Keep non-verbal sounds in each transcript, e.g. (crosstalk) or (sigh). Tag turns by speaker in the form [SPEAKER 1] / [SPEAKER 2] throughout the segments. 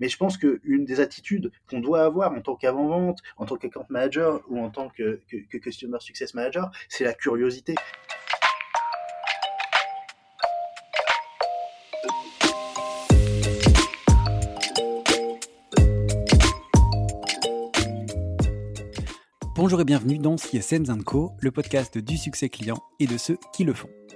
[SPEAKER 1] Mais je pense qu'une des attitudes qu'on doit avoir en tant qu'avant-vente, en tant qu'account manager ou en tant que, customer success manager, c'est la curiosité.
[SPEAKER 2] Bonjour et bienvenue dans CSM Co, le podcast du succès client et de ceux qui le font.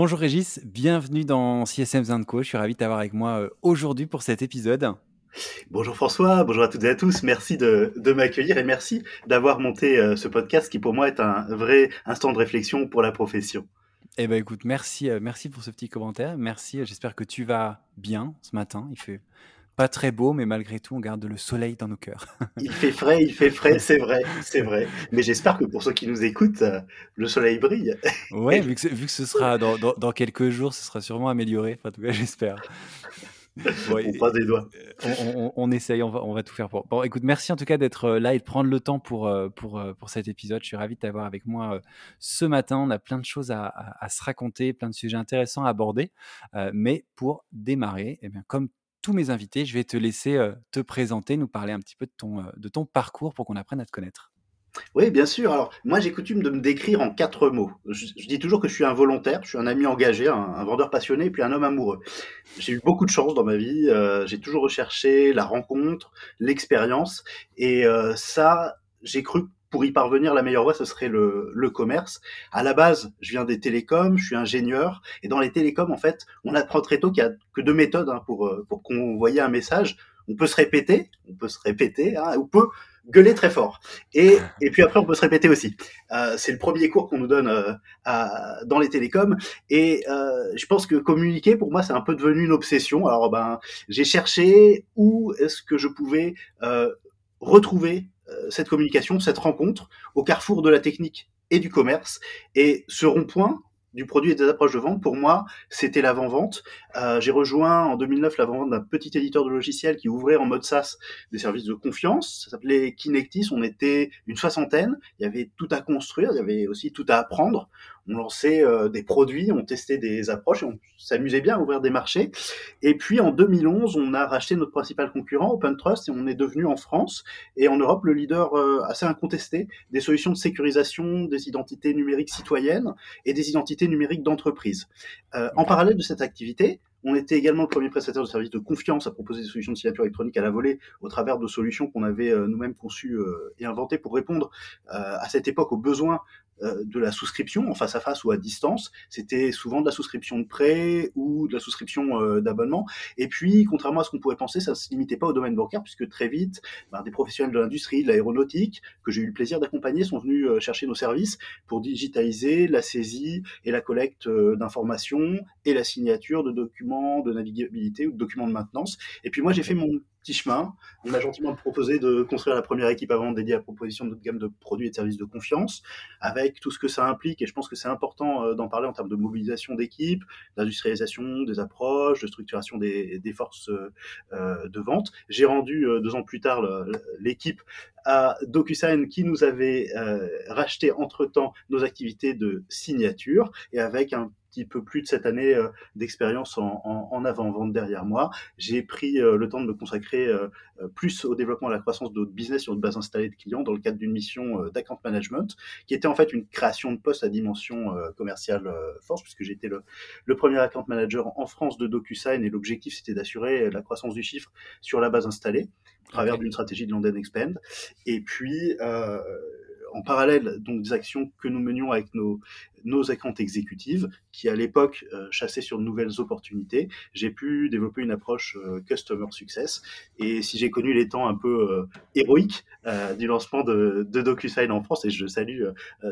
[SPEAKER 2] Bonjour Régis, bienvenue dans CSM Co. Je suis ravi de t'avoir avec moi euh, aujourd'hui pour cet épisode.
[SPEAKER 1] Bonjour François, bonjour à toutes et à tous. Merci de, m'accueillir et merci d'avoir monté euh, ce podcast qui pour moi est un vrai instant de réflexion pour la profession.
[SPEAKER 2] Eh ben écoute, merci, euh, merci pour ce petit commentaire. Merci. J'espère que tu vas bien ce matin. Il fait pas très beau, mais malgré tout, on garde le soleil dans nos cœurs. (laughs)
[SPEAKER 1] il fait frais, il fait frais, c'est vrai, c'est vrai. Mais j'espère que pour ceux qui nous écoutent, euh, le soleil brille.
[SPEAKER 2] ouais, (laughs) vu que, vu que ce sera dans, dans, quelques jours, ce sera sûrement amélioré. en tout cas, j'espère. (laughs)
[SPEAKER 1] on passe des doigts.
[SPEAKER 2] On, on, essaye, on va, on va, tout faire pour. Bon, écoute, merci en tout cas d'être euh, là et de prendre le temps pour, euh, pour, pour cet épisode. Je suis ravi de t'avoir avec moi ce matin. On a plein de choses à, à, se raconter, plein de sujets intéressants à aborder. mais pour démarrer, eh bien, comme tous mes invités, je vais te laisser te présenter, nous parler un petit peu de ton, de ton parcours pour qu'on apprenne à te connaître.
[SPEAKER 1] Oui, bien sûr. Alors, moi, j'ai coutume de me décrire en quatre mots. Je, dis toujours que je suis un volontaire, je suis un ami engagé, un, vendeur passionné, et puis un homme amoureux. J'ai eu beaucoup de chance dans ma vie. j'ai toujours recherché la rencontre, l'expérience, et ça, j'ai cru pour y parvenir, la meilleure voie, ce serait le, le, commerce. À la base, je viens des télécoms, je suis ingénieur, et dans les télécoms, en fait, on apprend très tôt qu'il n'y a que deux méthodes hein, pour, euh, pour convoyer un message. On peut se répéter, on peut se répéter, hein, on peut gueuler très fort. Et, (laughs) et puis après, on peut se répéter aussi. Euh, c'est le premier cours qu'on nous donne euh, à, dans les télécoms. Et euh, je pense que communiquer, pour moi, c'est un peu devenu une obsession. Alors, ben, j'ai cherché où est-ce que je pouvais euh, retrouver cette communication, cette rencontre au carrefour de la technique et du commerce. Et ce rond-point du produit et des approches de vente, pour moi, c'était l'avant-vente. Euh, j'ai rejoint en 2009 l'avant-vente d'un petit éditeur de logiciels qui ouvrait en mode SaaS des services de confiance. Ça s'appelait Kinectis. On était une soixantaine. Il y avait tout à construire. Il y avait aussi tout à apprendre on lançait euh, des produits, on testait des approches, on s'amusait bien à ouvrir des marchés. Et puis en 2011, on a racheté notre principal concurrent, OpenTrust, et on est devenu en France et en Europe le leader euh, assez incontesté des solutions de sécurisation des identités numériques citoyennes et des identités numériques d'entreprise. Euh, en parallèle de cette activité, on était également le premier prestataire de services de confiance à proposer des solutions de signature électronique à la volée au travers de solutions qu'on avait nous-mêmes conçues et inventées pour répondre à cette époque aux besoins de la souscription en face à face ou à distance. C'était souvent de la souscription de prêt ou de la souscription euh, d'abonnement. Et puis, contrairement à ce qu'on pourrait penser, ça ne se limitait pas au domaine bancaire, puisque très vite, ben, des professionnels de l'industrie, de l'aéronautique, que j'ai eu le plaisir d'accompagner, sont venus euh, chercher nos services pour digitaliser la saisie et la collecte d'informations et la signature de documents de navigabilité ou de documents de maintenance. Et puis moi, j'ai fait mon chemin. On m'a gentiment proposé de construire la première équipe avant dédiée à la proposition de notre gamme de produits et de services de confiance, avec tout ce que ça implique. Et je pense que c'est important euh, d'en parler en termes de mobilisation d'équipe, d'industrialisation des approches, de structuration des, forces euh, de vente. J'ai rendu euh, deux ans plus tard l'équipe à DocuSign qui nous avait racheté entre-temps nos activités de signature et avec un petit peu plus de cette année euh, d'expérience en, avant-vente derrière moi. J'ai pris euh, le temps de me consacrer euh, plus au développement et à la croissance notre business sur une base installée de clients dans le cadre d'une mission d'account management, qui était en fait une création de poste à dimension commerciale force, puisque j'étais le, le, premier account manager en France de DocuSign et l'objectif c'était d'assurer la croissance du chiffre sur la base installée, à travers d'une stratégie de London Expand. Et puis, en parallèle donc des actions que nous menions avec nos nos accounts exécutives qui à l'époque euh, chassaient sur de nouvelles opportunités, j'ai pu développer une approche euh, customer success. Et si j'ai connu les temps un peu euh, héroïques du lancement de, de, DocuSign en France, et je salue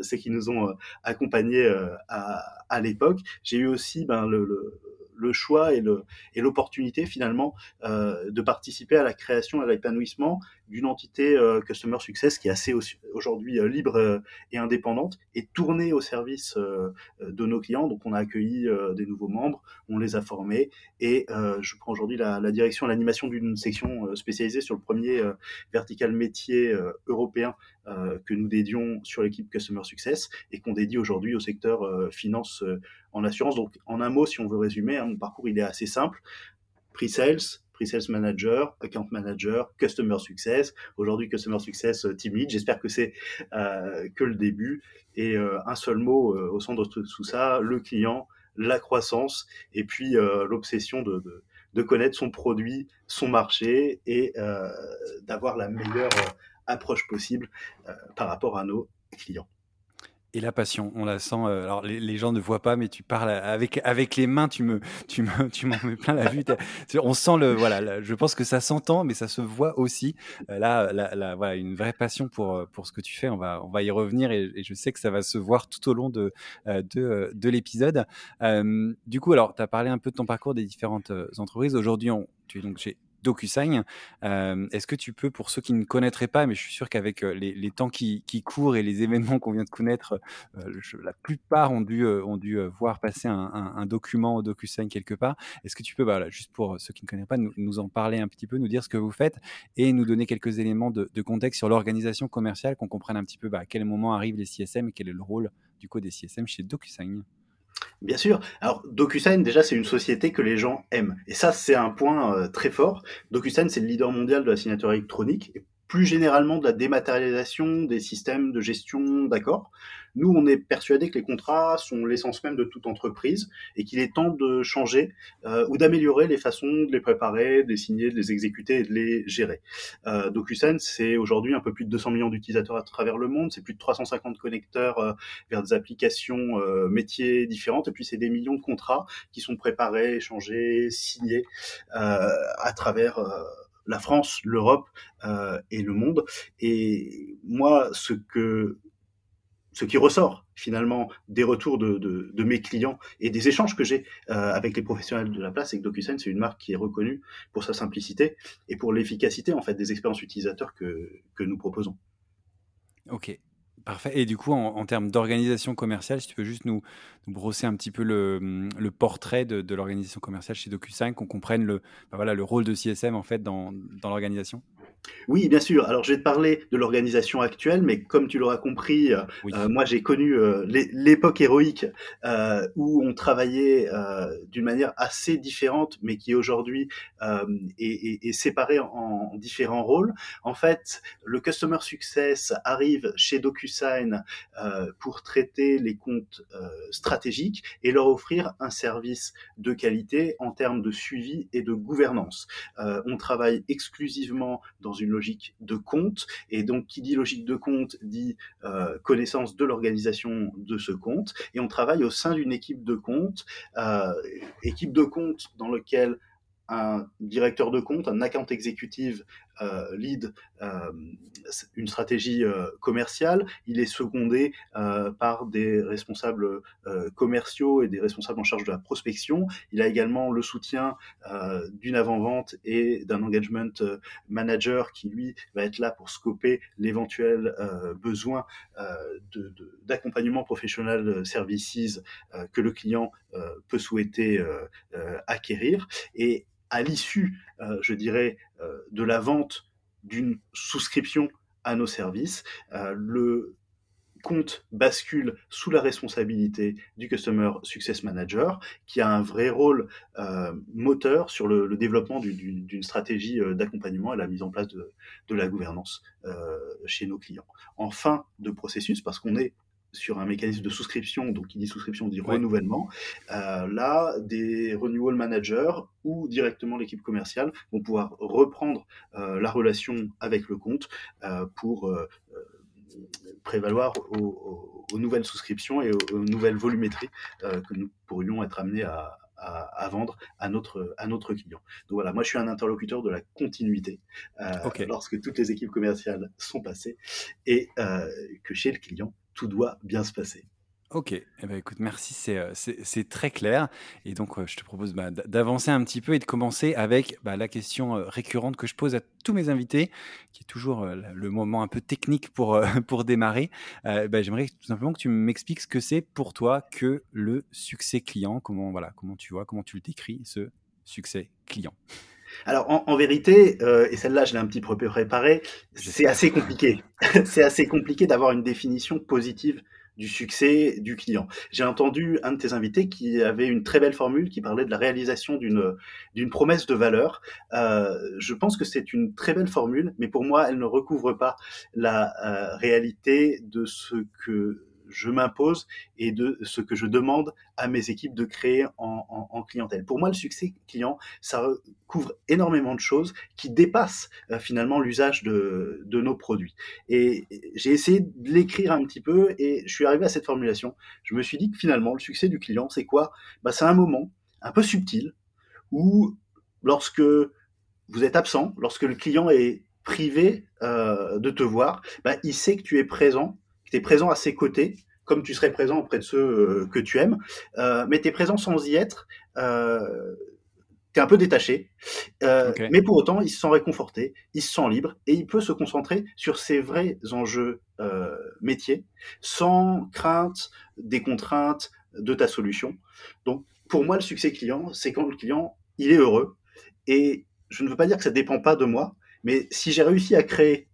[SPEAKER 1] ceux qui nous ont accompagnés à, à l'époque, j'ai eu aussi ben, le, le le choix et le et l'opportunité finalement euh, de participer à la création et à l'épanouissement d'une entité euh, customer success qui est assez aujourd'hui euh, libre et indépendante et tournée au service de nos clients. Donc on a accueilli des nouveaux membres, on les a formés et je prends aujourd'hui la, la, direction, l'animation d'une section spécialisée sur le premier vertical métier européen que nous dédions sur l'équipe Customer Success et qu'on dédie aujourd'hui au secteur finance en assurance. Donc, en un mot, si on veut résumer, hein, mon parcours, il est assez simple. Pre-sales, pre-sales manager, account manager, customer success. Aujourd'hui, customer success euh, team lead. J'espère que c'est euh, que le début. Et euh, un seul mot euh, au centre de tout ça, le client, la croissance et puis euh, l'obsession de, de, de, connaître son produit, son marché et d'avoir la meilleure approche possible par rapport à nos clients.
[SPEAKER 2] Et la passion, on la sent. Euh, alors les, gens ne voient pas, mais tu parles avec avec les mains, tu me tu me tu m'en mets plein la vue. On sent le voilà. je pense que ça s'entend, mais ça se voit aussi. Euh, là, là, là, voilà, une vraie passion pour euh, pour ce que tu fais. On va on va y revenir et, je sais que ça va se voir tout au long de de de l'épisode. Euh, du coup, alors tu as parlé un peu de ton parcours des différentes entreprises. Aujourd'hui, on tu es donc chez DocuSign. Euh, Est-ce que tu peux, pour ceux qui ne connaîtraient pas, mais je suis sûr qu'avec euh, les, temps qui, courent et les événements qu'on vient de connaître, euh, la plupart ont dû, voir passer un, document au DocuSign quelque part. Est-ce que tu peux, juste pour ceux qui ne connaissent pas, nous, en parler un petit peu, nous dire ce que vous faites et nous donner quelques éléments de, de contexte sur l'organisation commerciale, qu'on comprenne un petit peu bah, à quel moment arrivent les CSM et quel est le rôle du coup des CSM chez DocuSign?
[SPEAKER 1] Bien sûr. Alors, DocuSign, déjà, c'est une société que les gens aiment. Et ça, c'est un point euh, très fort. DocuSign, c'est le leader mondial de la signature électronique. Plus généralement de la dématérialisation des systèmes de gestion d'accords. Nous, on est persuadé que les contrats sont l'essence même de toute entreprise et qu'il est temps de changer euh, ou d'améliorer les façons de les préparer, de les signer, de les exécuter et de les gérer. Euh, DocuSign, c'est aujourd'hui un peu plus de 200 millions d'utilisateurs à travers le monde, c'est plus de 350 connecteurs euh, vers des applications euh, métiers différentes et puis c'est des millions de contrats qui sont préparés, échangés, signés euh, à travers la France, l'Europe euh, et le monde. Et moi, ce que ce qui ressort finalement des retours de, de, de mes clients et des échanges que j'ai euh, avec les professionnels de la place, c'est que DocuSign, c'est une marque qui est reconnue pour sa simplicité et pour l'efficacité en fait des expériences utilisateurs que, que nous proposons.
[SPEAKER 2] Ok, Parfait. Et du coup, en, termes d'organisation commerciale, si tu peux juste nous, brosser un petit peu le, portrait de, l'organisation commerciale chez DocuSign, qu'on comprenne le, ben le rôle de CSM en fait dans, dans l'organisation.
[SPEAKER 1] Oui, bien sûr. Alors, je vais te parler de l'organisation actuelle, mais comme tu l'auras compris, oui. euh, moi, j'ai connu euh, l'époque héroïque euh, où on travaillait euh, d'une manière assez différente, mais qui aujourd'hui euh, est, est, est, séparée en, en, différents rôles. En fait, le Customer Success arrive chez DocuSign euh, pour traiter les comptes stratégiques et leur offrir un service de qualité en termes de suivi et de gouvernance. on travaille exclusivement dans une logique de compte. Et donc, qui dit logique de compte dit euh, connaissance de l'organisation de ce compte. Et on travaille au sein d'une équipe de compte, euh, équipe de compte dans lequel un directeur de compte, un account exécutif lead euh, une stratégie euh, commerciale. Il est secondé euh, par des responsables euh, commerciaux et des responsables en charge de la prospection. Il a également le soutien d'une avant-vente et d'un engagement manager qui, lui, va être là pour scoper l'éventuel besoin d'accompagnement professionnel services que le client peut souhaiter acquérir. Et à l'issue, euh, je dirais, euh, de la vente d'une souscription à nos services, euh, le compte bascule sous la responsabilité du Customer Success Manager, qui a un vrai rôle moteur sur le, développement d'une stratégie d'accompagnement et la mise en place de, la gouvernance chez nos clients. En fin de processus, parce qu'on est sur un mécanisme de souscription, donc qui dit souscription dit ouais. renouvellement, euh, là, des renewal managers ou directement l'équipe commerciale vont pouvoir reprendre euh, la relation avec le compte euh, pour prévaloir aux, nouvelles souscriptions et aux, nouvelles volumétries que nous pourrions être amenés à, à, vendre à notre, à notre client. Donc voilà, moi je suis un interlocuteur de la continuité lorsque toutes les équipes commerciales sont passées et que chez le client, tout doit bien se passer.
[SPEAKER 2] Ok, eh ben, écoute, merci, c'est, euh, très clair. Et donc, euh, je te propose bah, d'avancer un petit peu et de commencer avec bah, la question euh, récurrente que je pose à tous mes invités, qui est toujours le moment un peu technique pour, (laughs) pour démarrer. Bah, j'aimerais tout simplement que tu m'expliques ce que c'est pour toi que le succès client. Comment, voilà, comment tu vois, comment tu le décris, ce succès client
[SPEAKER 1] alors en, vérité, et celle-là je l'ai un petit peu préparée, c'est assez compliqué. (laughs) c'est assez compliqué d'avoir une définition positive du succès du client. J'ai entendu un de tes invités qui avait une très belle formule qui parlait de la réalisation d'une d'une promesse de valeur. Euh, je pense que c'est une très belle formule, mais pour moi, elle ne recouvre pas la euh, réalité de ce que je m'impose et de ce que je demande à mes équipes de créer en, clientèle. Pour moi, le succès client, ça couvre énormément de choses qui dépassent euh, finalement l'usage de, nos produits. Et j'ai essayé de l'écrire un petit peu et je suis arrivé à cette formulation. Je me suis dit que finalement, le succès du client, c'est quoi? Bah, C'est un moment un peu subtil où lorsque vous êtes absent, lorsque le client est privé euh, de te voir, bah, il sait que tu es présent tu es présent à ses côtés, comme tu serais présent auprès de ceux euh, que tu aimes, euh, mais tu es présent sans y être. Euh, tu es un peu détaché, mais pour autant, il se sent réconforté, il se sent libre et il peut se concentrer sur ses vrais enjeux métiers sans crainte des contraintes de ta solution. Donc, pour moi, le succès client, c'est quand le client, il est heureux. Et je ne veux pas dire que ça dépend pas de moi, mais si j'ai réussi à créer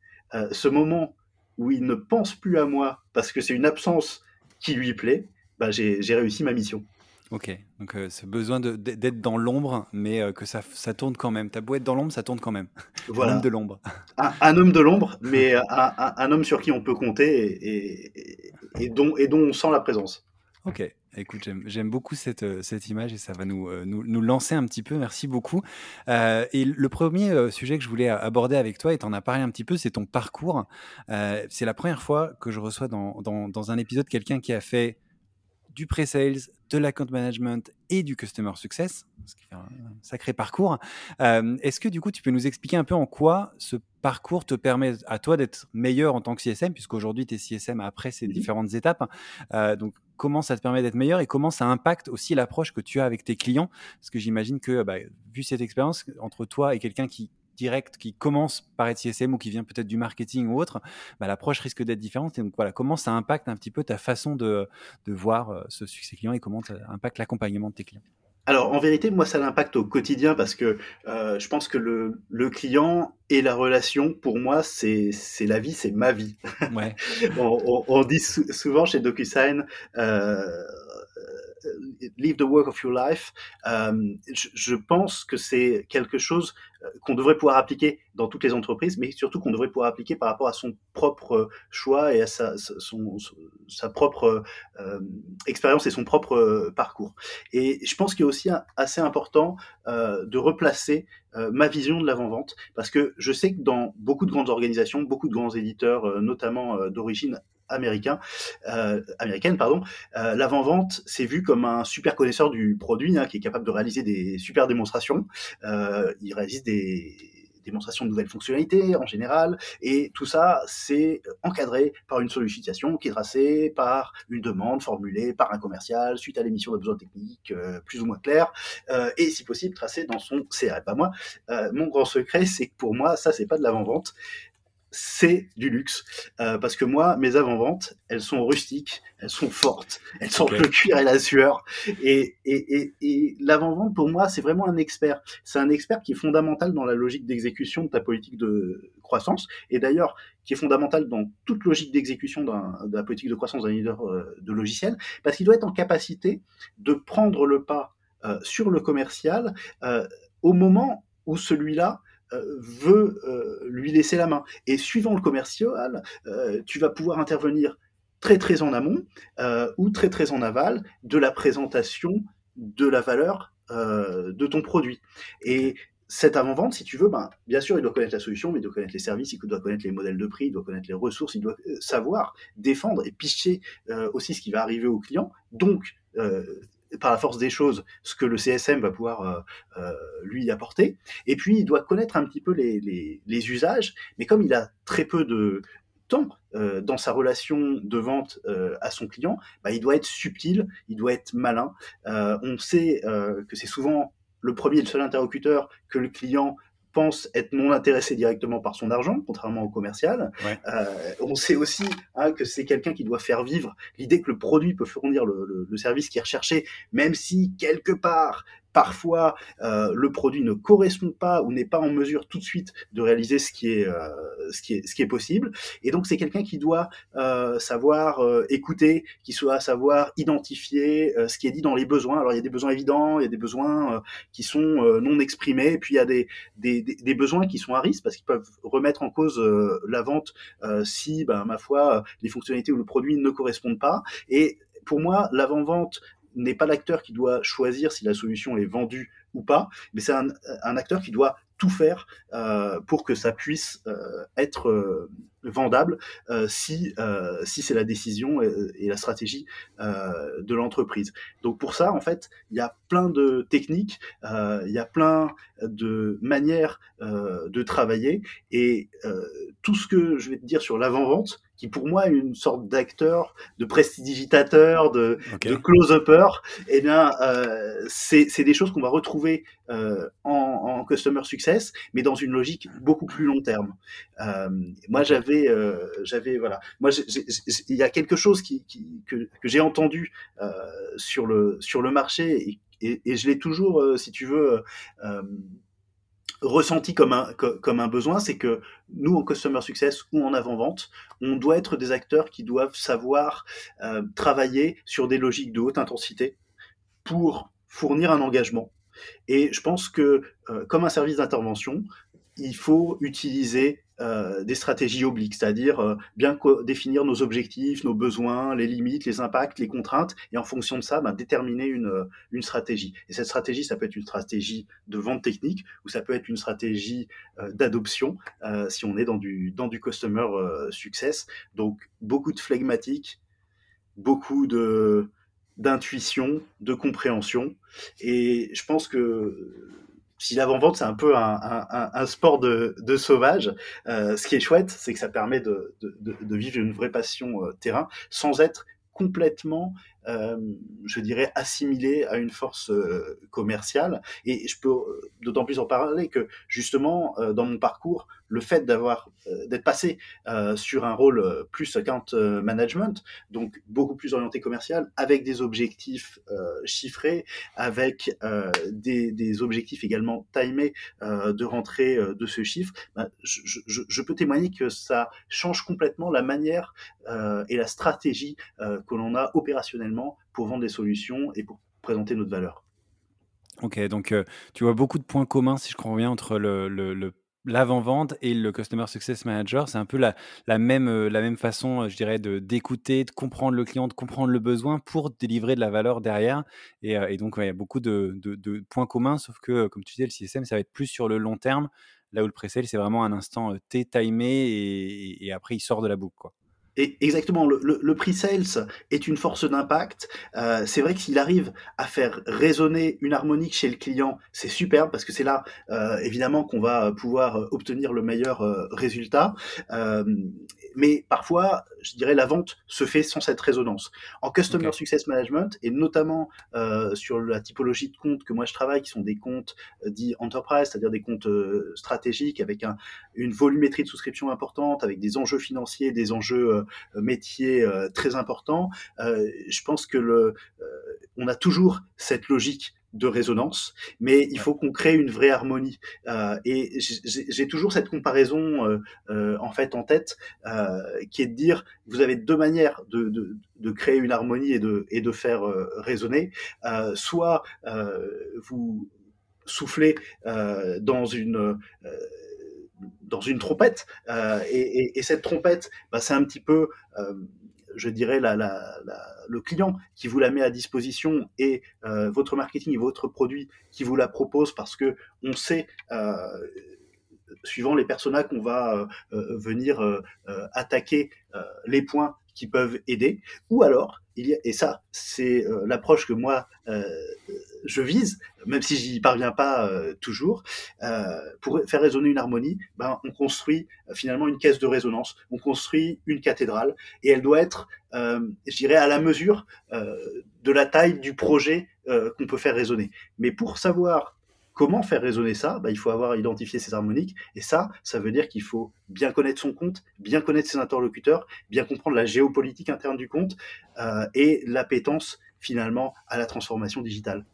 [SPEAKER 1] ce moment où il ne pense plus à moi parce que c'est une absence qui lui plaît, bah j'ai réussi ma mission.
[SPEAKER 2] Ok, donc euh, ce besoin d'être dans l'ombre, mais euh, que ça, ça, tourne quand même. Ta beau être dans l'ombre, ça tourne quand même. (laughs) Voilà. un homme de l'ombre.
[SPEAKER 1] Un, homme de l'ombre, (laughs) mais un, homme sur qui on peut compter et, et, dont, et dont on sent la présence.
[SPEAKER 2] Ok, écoute, j'aime beaucoup cette, euh, cette image et ça va nous, euh, nous, nous lancer un petit peu. Merci beaucoup. Euh, et le premier euh, sujet que je voulais aborder avec toi, et tu en as parlé un petit peu, c'est ton parcours. Euh, c'est la première fois que je reçois dans, dans, dans un épisode quelqu'un qui a fait du pre-sales, de l'account management et du customer success, ce qui fait un sacré parcours. Euh, Est-ce que du coup, tu peux nous expliquer un peu en quoi ce parcours te permet à toi d'être meilleur en tant que CSM, puisqu'aujourd'hui tu es CSM après ces mmh différentes étapes? Euh, donc, comment ça te permet d'être meilleur et comment ça impacte aussi l'approche que tu as avec tes clients Parce que j'imagine que, bah, vu cette expérience entre toi et quelqu'un qui direct qui commence par être CSM ou qui vient peut-être du marketing ou autre, bah, l'approche risque d'être différente. Et donc voilà, comment ça impacte un petit peu ta façon de, voir euh, ce succès client et comment ça impacte l'accompagnement de tes clients?
[SPEAKER 1] Alors en vérité, moi ça l'impacte au quotidien parce que euh, je pense que le, le, client et la relation, pour moi, c'est la vie, c'est ma vie. Ouais. (laughs) on, on, dit souvent chez DocuSign, euh, Live the work of your life, euh, je, pense que c'est quelque chose euh, qu'on devrait pouvoir appliquer dans toutes les entreprises, mais surtout qu'on devrait pouvoir appliquer par rapport à son propre choix et à sa, propre euh, expérience et son propre parcours. Et je pense qu'il est aussi assez important de replacer ma vision de l'avant-vente, parce que je sais que dans beaucoup de grandes organisations, beaucoup de grands éditeurs, notamment d'origine américain, euh, américaine, pardon, euh, l'avant-vente c'est vu comme un super connaisseur du produit, hein, qui est capable de réaliser des super démonstrations. Euh, il réalise des démonstrations de nouvelles fonctionnalités en général, et tout ça, c'est encadré par une sollicitation qui est tracée par une demande formulée par un commercial suite à l'émission de besoins techniques plus ou moins clairs, et si possible tracée dans son CRM. Pas moi, euh, mon grand secret, c'est que pour moi, ça, c'est pas de l'avant-vente, c'est du luxe. Euh, parce que moi, mes avant-ventes, elles sont rustiques, elles sont fortes, elles sont le cuir et la sueur. Et, et, et, et l'avant-vente, pour moi, c'est vraiment un expert. C'est un expert qui est fondamental dans la logique d'exécution de ta politique de croissance. Et d'ailleurs, qui est fondamental dans toute logique d'exécution de la politique de croissance d'un leader euh, de logiciel, parce qu'il doit être en capacité de prendre le pas euh, sur le commercial euh, au moment où celui-là veut euh, lui laisser la main. Et suivant le commercial, euh, tu vas pouvoir intervenir très très en amont ou très très en aval de la présentation de la valeur de ton produit. Et cet avant-vente, si tu veux, ben, bien sûr, il doit connaître la solution, mais il doit connaître les services, il doit connaître les modèles de prix, il doit connaître les ressources, il doit euh, savoir défendre et picher euh, aussi ce qui va arriver au client. Donc, euh, par la force des choses, ce que le CSM va pouvoir lui apporter. Et puis, il doit connaître un petit peu les, usages, mais comme il a très peu de, temps dans sa relation de vente à son client, bah, il doit être subtil, il doit être malin. on sait que c'est souvent le premier et le seul interlocuteur que le client pense être non intéressé directement par son argent, contrairement au commercial. Euh, on sait aussi hein, que c'est quelqu'un qui doit faire vivre l'idée que le produit peut fournir le, le service qui est recherché, même si quelque part parfois euh, le produit ne correspond pas ou n'est pas en mesure tout de suite de réaliser ce qui est, euh, ce qui est, ce qui est possible. Et donc c'est quelqu'un qui doit euh, savoir euh, écouter, qui doit savoir identifier euh, ce qui est dit dans les besoins. Alors il y a des besoins évidents, il y a des besoins euh, qui sont non exprimés, puis il y a des, des, des, besoins qui sont à risque parce qu'ils peuvent remettre en cause la vente si, ben, ma foi, les fonctionnalités ou le produit ne correspondent pas. Et pour moi, l'avant-vente n'est pas l'acteur qui doit choisir si la solution est vendue ou pas, mais c'est un, acteur qui doit tout faire euh, pour que ça puisse euh, être euh, vendable si, si c'est la décision et, et la stratégie de l'entreprise. Donc pour ça, en fait, il y a plein de techniques, il y a plein de manières de travailler et tout ce que je vais te dire sur l'avant-vente, qui pour moi est une sorte d'acteur, de prestidigitateur, de, okay. de close-upper, eh bien, euh, c'est des choses qu'on va retrouver euh, en, en, customer success, mais dans une logique beaucoup plus long terme. Euh, moi, j'avais, j'avais, voilà, moi, il y a quelque chose qui, qui que, que j'ai entendu sur le sur le marché et, et, et je l'ai toujours, si tu veux ressenti comme un, besoin, c'est que nous, en Customer Success ou en avant-vente, on doit être des acteurs qui doivent savoir euh, travailler sur des logiques de haute intensité pour fournir un engagement. Et je pense que, euh, comme un service d'intervention, il faut utiliser euh, des stratégies obliques, c'est-à-dire euh, bien définir nos objectifs, nos besoins, les limites, les impacts, les contraintes, et en fonction de ça, ben, déterminer une, euh, une stratégie. Et cette stratégie, ça peut être une stratégie de vente technique, ou ça peut être une stratégie d'adoption, si on est dans du, dans du customer success. Donc beaucoup de flegmatique, beaucoup de d'intuition, de compréhension, et je pense que si l'avant-vente, c'est un peu un, sport de, sauvage, euh, ce qui est chouette, c'est que ça permet de, vivre une vraie passion euh, terrain sans être complètement je dirais, assimilé à une force euh, commerciale. Et je peux euh, d'autant plus en parler que, justement, euh, dans mon parcours, le fait euh, d'être passé sur un rôle plus account management, donc beaucoup plus orienté commercial, avec des objectifs chiffrés, avec des, objectifs également timés de rentrée de ce chiffre, je, je, peux témoigner que ça change complètement la manière et la stratégie que l'on a opérationnellement pour vendre des solutions et pour présenter notre valeur.
[SPEAKER 2] Ok, donc euh, tu vois beaucoup de points communs, si je comprends bien, entre le, l'avant-vente et le Customer Success Manager, c'est un peu la, même, euh, la même façon, je dirais, d'écouter, de comprendre le client, de comprendre le besoin pour délivrer de la valeur derrière. Et, euh, donc, il y a beaucoup de, points communs, sauf que, comme tu disais, le CSM, ça va être plus sur le long terme, là où le pre-sale, c'est vraiment un instant T-timé et, et, après, il sort de la boucle. Quoi.
[SPEAKER 1] Et exactement, le, le, le pre-sales est une force d'impact. Euh, c'est vrai que s'il arrive à faire résonner une harmonique chez le client, c'est superbe parce que c'est là, euh, évidemment, qu'on va pouvoir obtenir le meilleur euh, résultat. Euh, mais parfois, je dirais, la vente se fait sans cette résonance. En Customer okay. Success Management, et notamment euh, sur la typologie de comptes que moi je travaille, qui sont des comptes euh, dits enterprise, c'est-à-dire des comptes euh, stratégiques avec un, une volumétrie de souscription importante, avec des enjeux financiers, des enjeux euh, métiers euh, très importants, euh, je pense que le, on a toujours cette logique de résonance, mais il faut qu'on crée une vraie harmonie. Euh, et j'ai toujours cette comparaison euh, euh, en fait en tête, qui est de dire vous avez deux manières de, de, de créer une harmonie et de, et de faire résonner. Soit vous soufflez dans une dans une trompette et, et, et, cette trompette, bah, c'est un petit peu je dirais, la, la, le client qui vous la met à disposition et euh, votre marketing et votre produit qui vous la propose parce que on sait, euh, suivant les personas qu'on va euh, venir attaquer, les points qui peuvent aider, ou alors, il y a, et ça, c'est l'approche que moi je vise, même si j'y parviens pas euh, toujours, euh, pour faire résonner une harmonie, ben, on construit euh, finalement une caisse de résonance, on construit une cathédrale, et elle doit être, je dirais, à la mesure de la taille du projet qu'on peut faire résonner. Mais pour savoir comment faire résonner ça? Ben, Il faut avoir identifié ses harmoniques. Et ça, ça veut dire qu'il faut bien connaître son compte, bien connaître ses interlocuteurs, bien comprendre la géopolitique interne du compte euh, et l'appétence finalement à la transformation digitale.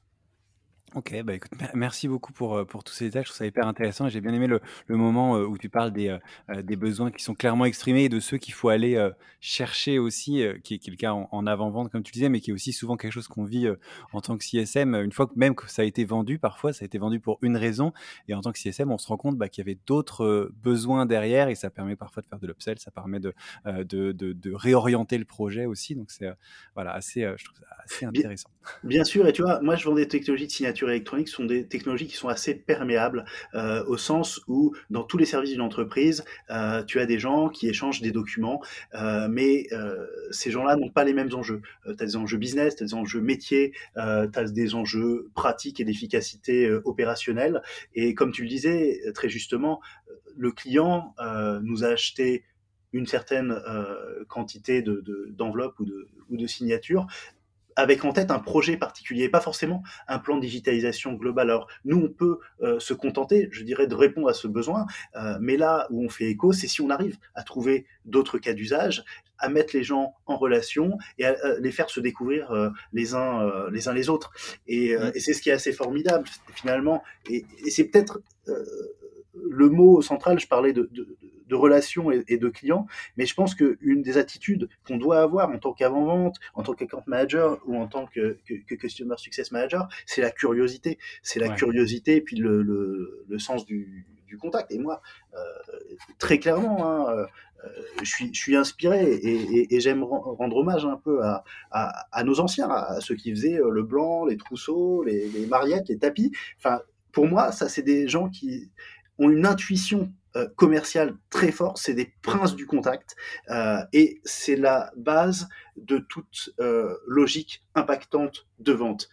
[SPEAKER 2] Ok, bah écoute, merci beaucoup pour, euh, pour tous ces détails. Je trouve ça hyper intéressant et j'ai bien aimé le, le moment euh, où tu parles des, euh, des besoins qui sont clairement exprimés et de ceux qu'il faut aller chercher aussi, qui, est, qui est le cas en, avant-vente, comme tu disais, mais qui est aussi souvent quelque chose qu'on vit en tant que CSM. Une fois que même que ça a été vendu, parfois, ça a été vendu pour une raison. Et en tant que CSM, on se rend compte bah, qu'il y avait d'autres besoins derrière et ça permet parfois de faire de l'upsell, ça permet de, de, de, de, réorienter le projet aussi. Donc c'est voilà, assez, je trouve ça assez intéressant.
[SPEAKER 1] Bien, bien sûr, et tu vois, moi je vends des technologies de signature électroniques sont des technologies qui sont assez perméables euh, au sens où dans tous les services d'une entreprise, euh, tu as des gens qui échangent des documents, euh, mais ces gens-là n'ont pas les mêmes enjeux. tu as des enjeux business, tu as des enjeux métiers, tu as des enjeux pratiques et d'efficacité opérationnelle. Et comme tu le disais très justement, le client nous a acheté une certaine quantité d'enveloppes de, ou de signatures avec en tête un projet particulier, pas forcément un plan de digitalisation global. Alors nous, on peut euh, se contenter, je dirais, de répondre à ce besoin, euh, mais là où on fait écho, c'est si on arrive à trouver d'autres cas d'usage, à mettre les gens en relation et à, les faire se découvrir euh, les uns les uns les autres. Et, mmh. et c'est ce qui est assez formidable finalement. Et, et c'est peut-être le mot central. Je parlais de, de de relations et, de clients. Mais je pense qu'une des attitudes qu'on doit avoir en tant qu'avant-vente, en tant qu'account manager ou en tant que, customer success manager, c'est la curiosité. C'est la curiosité et puis le, le, sens du, du, contact. Et moi, euh, très clairement, hein, euh, je, suis, je suis inspiré et, et, j'aime rendre hommage un peu à, à, nos anciens, à ceux qui faisaient euh, le blanc, les trousseaux, les, les mariettes, les tapis. Enfin, pour moi, ça, c'est des gens qui ont une intuition euh, commercial très fort, c'est des princes du contact euh, et c'est la base de toute euh, logique impactante de vente.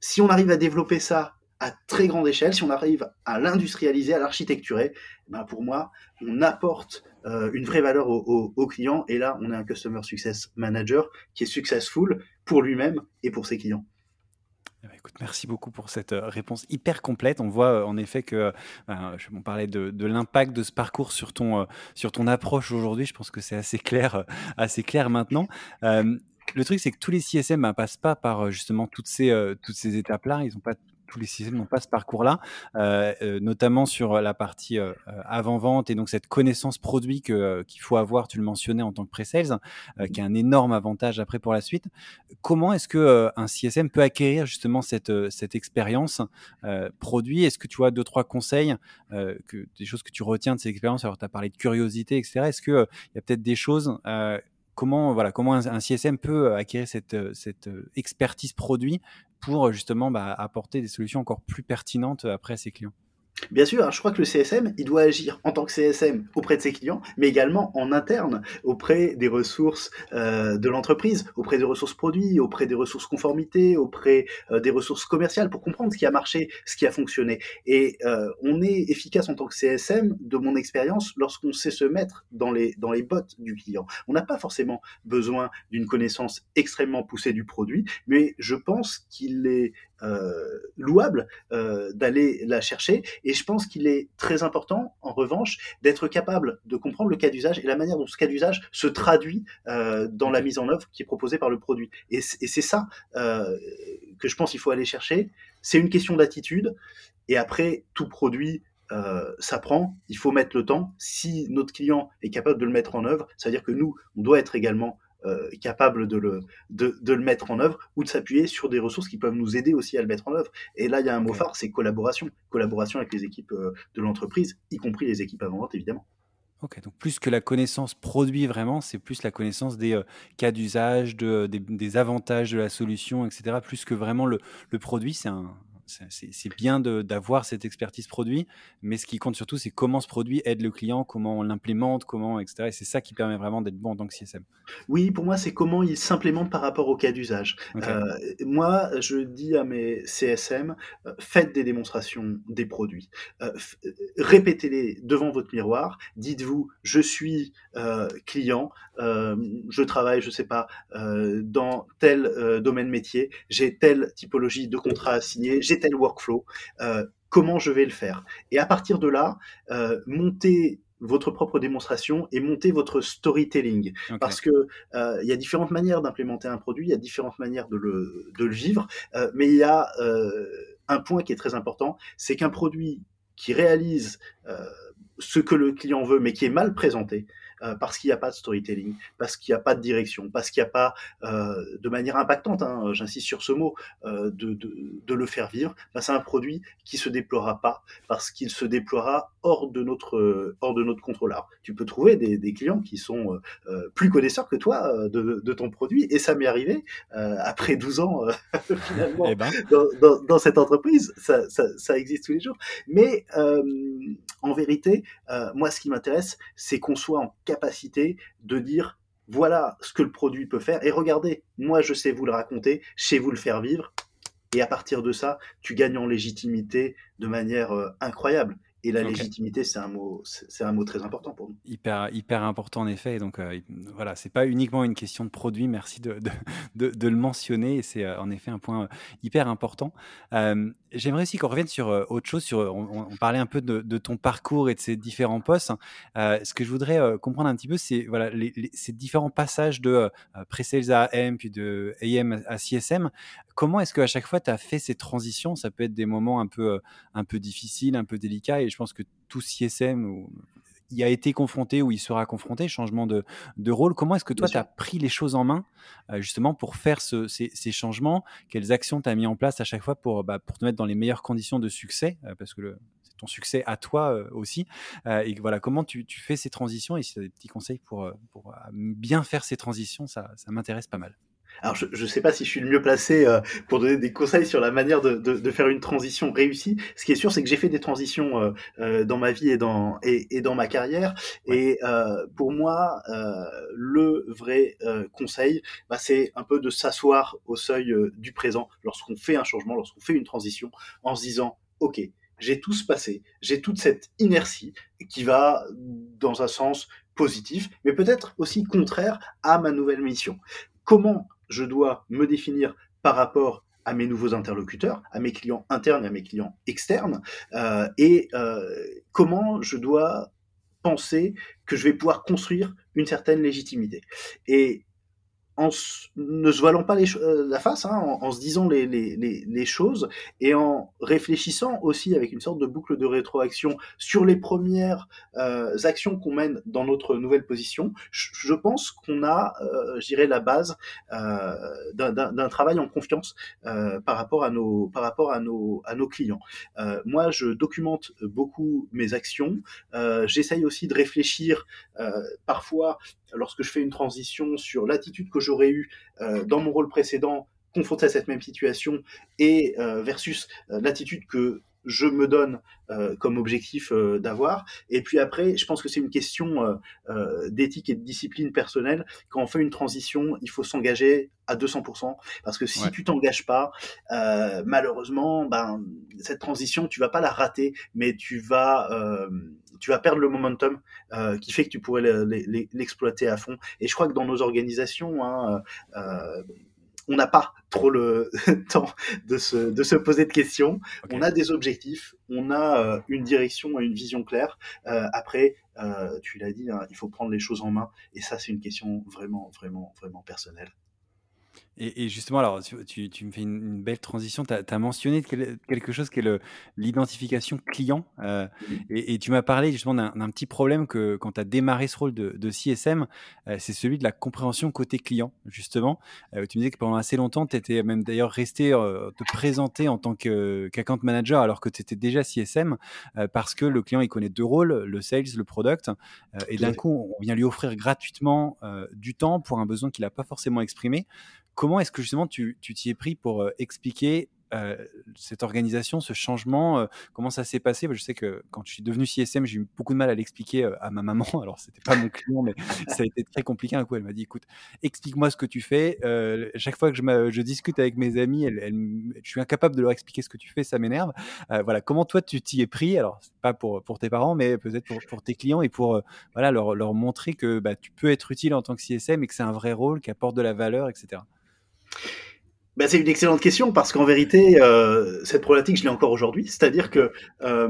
[SPEAKER 1] Si on arrive à développer ça à très grande échelle, si on arrive à l'industrialiser, à l'architecturer, ben pour moi, on apporte une vraie valeur au, au, client et là, on est un Customer Success Manager qui est successful pour lui-même et pour ses clients.
[SPEAKER 2] Eh ben, écoute, merci beaucoup pour cette euh, réponse hyper complète. On voit euh, en effet que, ben, je on parlait de, de l'impact de ce parcours sur ton, euh, sur ton approche aujourd'hui. Je pense que c'est assez clair, assez clair maintenant. le truc, c'est que tous les CSM ne ben, passent pas par justement toutes ces, toutes ces étapes-là. Ils n'ont pas tous les systèmes n'ont pas ce parcours-là, euh, euh, notamment sur la partie euh, avant-vente et donc cette connaissance produit que, qu'il faut avoir, tu le mentionnais en tant que pré-sales, qui a un énorme avantage après pour la suite. Comment est-ce que un CSM peut acquérir justement cette, cette expérience produit? Est-ce que tu as deux, trois conseils, que, des choses que tu retiens de cette expérience? Alors, tu as parlé de curiosité, etc. Est-ce qu'il il y a peut-être des choses comment voilà comment un, CSM peut acquérir cette, cette expertise produit pour justement bah, apporter des solutions encore plus pertinentes après à ses clients.
[SPEAKER 1] Bien sûr, je crois que le CSM, il doit agir en tant que CSM auprès de ses clients, mais également en interne, auprès des ressources euh, de l'entreprise, auprès des ressources produits, auprès des ressources conformité, auprès euh, des ressources commerciales, pour comprendre ce qui a marché, ce qui a fonctionné. Et euh, on est efficace en tant que CSM, de mon expérience, lorsqu'on sait se mettre dans les, dans les bottes du client. On n'a pas forcément besoin d'une connaissance extrêmement poussée du produit, mais je pense qu'il est louable euh, d'aller la chercher. Et je pense qu'il est très important, en revanche, d'être capable de comprendre le cas d'usage et la manière dont ce cas d'usage se traduit euh, dans la mise en œuvre qui est proposée par le produit. Et c'est ça que je pense qu'il faut aller chercher. C'est une question d'attitude. Et après, tout produit euh, s'apprend, il faut mettre le temps. Si notre client est capable de le mettre en œuvre, ça veut dire que nous, on doit être également euh, capable de le, de, de, le mettre en œuvre ou de s'appuyer sur des ressources qui peuvent nous aider aussi à le mettre en œuvre. Et là, il y a un mot phare, c'est collaboration. Collaboration avec les équipes euh, de l'entreprise, y compris les équipes avant-vente, évidemment.
[SPEAKER 2] Ok, donc plus que la connaissance produit vraiment, c'est plus la connaissance des euh, cas d'usage, de, des, des avantages de la solution, etc. Plus que vraiment le, le produit, c'est un, c'est bien d'avoir cette expertise produit, mais ce qui compte surtout, c'est comment ce produit aide le client, comment on l'implémente, comment, etc. Et c'est ça qui permet vraiment d'être bon en tant que CSM.
[SPEAKER 1] Oui, pour moi, c'est comment il s'implémente par rapport au cas d'usage. Euh, moi, je dis à mes CSM, euh, faites des démonstrations des produits. Euh, répétez-les devant votre miroir. Dites-vous, je suis client, je travaille, je sais pas, dans tel domaine métier, j'ai telle typologie de contrat à signer, j'ai tel workflow, euh, comment je vais le faire. Et à partir de là, euh, monter votre propre démonstration et monter votre storytelling. Parce que euh, il y a différentes manières d'implémenter un produit, il y a différentes manières de le, de le vivre, mais il y a un point qui est très important, c'est qu'un produit qui réalise ce que le client veut, mais qui est mal présenté, euh, parce qu'il n'y a pas de storytelling, parce qu'il n'y a pas de direction, parce qu'il n'y a pas euh, de manière impactante, hein, j'insiste sur ce mot, euh, de, de, de, le faire vivre, ben, c'est un produit qui se déploiera pas parce qu'il se déploiera hors de notre hors de notre contrôle. tu peux trouver des, des clients qui sont plus connaisseurs que toi de, de, ton produit, et ça m'est arrivé après 12 ans (laughs) finalement eh ben. dans, dans, dans, cette entreprise, ça, ça, ça, existe tous les jours. Mais en vérité, moi, ce qui m'intéresse, c'est qu'on soit en de dire voilà ce que le produit peut faire et regardez, moi je sais vous le raconter, je sais vous le faire vivre et à partir de ça, tu gagnes en légitimité de manière euh, incroyable. Et la légitimité, c'est un mot, c'est un mot très important pour nous.
[SPEAKER 2] Hyper, hyper important en effet. Et donc euh, voilà, c'est pas uniquement une question de produit. Merci de, de, de, le mentionner. Et c'est euh, en effet un point euh, hyper important. J'aimerais aussi qu'on revienne sur autre chose. Sur, on, parlait un peu de, ton parcours et de ces différents postes. ce que je voudrais comprendre un petit peu, c'est voilà ces différents passages de pre-sales à AM puis de AM à CSM. Comment est-ce qu'à chaque fois tu as fait ces transitions? Ça peut être des moments un peu, un peu difficiles, un peu délicats. Et je pense que tout CSM y a été confronté ou il sera confronté, changement de, de rôle. Comment est-ce que toi, tu as pris les choses en main euh, justement pour faire ce, ces, ces, changements? Quelles actions tu as mis en place à chaque fois pour, bah, pour te mettre dans les meilleures conditions de succès euh, Parce que c'est ton succès à toi euh, aussi. et voilà, comment tu, tu, fais ces transitions Et si tu as des petits conseils pour, pour bien faire ces transitions, ça, ça m'intéresse pas mal.
[SPEAKER 1] Alors, je ne sais pas si je suis le mieux placé euh, pour donner des conseils sur la manière de, de, de, faire une transition réussie. Ce qui est sûr, c'est que j'ai fait des transitions euh, euh, dans ma vie et dans, et, et dans ma carrière. Et pour moi, le vrai conseil, bah, c'est un peu de s'asseoir au seuil du présent lorsqu'on fait un changement, lorsqu'on fait une transition, en se disant, OK, j'ai tout ce passé, j'ai toute cette inertie qui va dans un sens positif, mais peut-être aussi contraire à ma nouvelle mission. Comment je dois me définir par rapport à mes nouveaux interlocuteurs, à mes clients internes et à mes clients externes, euh, et euh, comment je dois penser que je vais pouvoir construire une certaine légitimité. En ne se voilant pas euh, la face, hein, en, se disant les, choses et en réfléchissant aussi avec une sorte de boucle de rétroaction sur les premières euh, actions qu'on mène dans notre nouvelle position, je, pense qu'on a, euh, je dirais, la base euh, d'un travail en confiance par rapport à nos, à nos, clients. Moi, je documente beaucoup mes actions. J'essaye aussi de réfléchir parfois lorsque je fais une transition sur l'attitude que j'aurais eue euh, dans mon rôle précédent confronté à cette même situation et euh, versus euh, l'attitude que je me donne euh, comme objectif euh, d'avoir. Et puis après, je pense que c'est une question euh, d'éthique et de discipline personnelle. Quand on fait une transition, il faut s'engager à 200%, parce que si ouais. tu t'engages pas, malheureusement, ben, cette transition, tu vas pas la rater, mais tu vas tu vas perdre le momentum euh, qui fait que tu pourrais l'exploiter à fond. Et je crois que dans nos organisations, hein, euh, on n'a pas trop le (laughs) temps de se, de se poser de questions. Okay. On a des objectifs, on a euh, une direction et une vision claire. Euh, après, euh, tu l'as dit, hein, il faut prendre les choses en main. Et ça, c'est une question vraiment, vraiment, vraiment personnelle.
[SPEAKER 2] Et, justement, alors, tu, tu, me fais une, belle transition. Tu as, mentionné quelque chose qui est l'identification client. Euh, mmh et, tu m'as parlé justement d'un petit problème que quand tu as démarré ce rôle de, de CSM, euh, c'est celui de la compréhension côté client, justement. Euh, tu me disais que pendant assez longtemps, tu étais même d'ailleurs resté te présenter en tant qu'account manager alors que tu étais déjà CSM parce que le client, il connaît deux rôles, le sales, le product. et d'un coup, on vient lui offrir gratuitement du temps pour un besoin qu'il n'a pas forcément exprimé. Comment est-ce que justement tu t'y es pris pour expliquer cette organisation, ce changement, comment ça s'est passé? Je sais que quand je suis devenu CSM, j'ai eu beaucoup de mal à l'expliquer à ma maman. (laughs) Alors, c'était pas mon client, mais ça a été très compliqué. Un coup, elle m'a dit "Écoute, explique-moi ce que tu fais." chaque fois que je, discute avec mes amis, je suis incapable de leur expliquer ce que tu fais, ça m'énerve. voilà, comment toi tu t'y es pris? Alors, pas pour tes parents, mais peut-être pour, tes clients et pour voilà leur, leur montrer que bah, tu peux être utile en tant que CSM et que c'est un vrai rôle qui apporte de la valeur, etc.
[SPEAKER 1] Ben, c'est une excellente question parce qu'en vérité, euh, cette problématique, je l'ai encore aujourd'hui. C'est-à-dire que euh,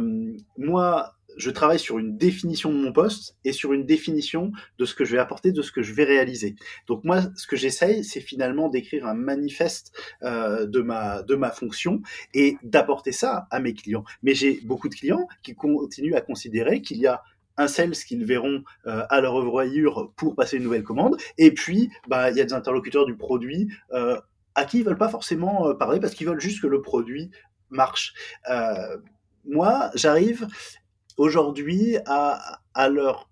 [SPEAKER 1] moi, je travaille sur une définition de mon poste et sur une définition de ce que je vais apporter, de ce que je vais réaliser. Donc moi, ce que j'essaye, c'est finalement d'écrire un manifeste euh, de ma de ma fonction et d'apporter ça à mes clients. Mais j'ai beaucoup de clients qui continuent à considérer qu'il y a un sales qu'ils verront euh, à leur oeuvroyure pour passer une nouvelle commande. Et puis, bah, il y a des interlocuteurs du produit euh, à qui ils veulent pas forcément euh, parler parce qu'ils veulent juste que le produit marche. Moi, j'arrive aujourd'hui à, leur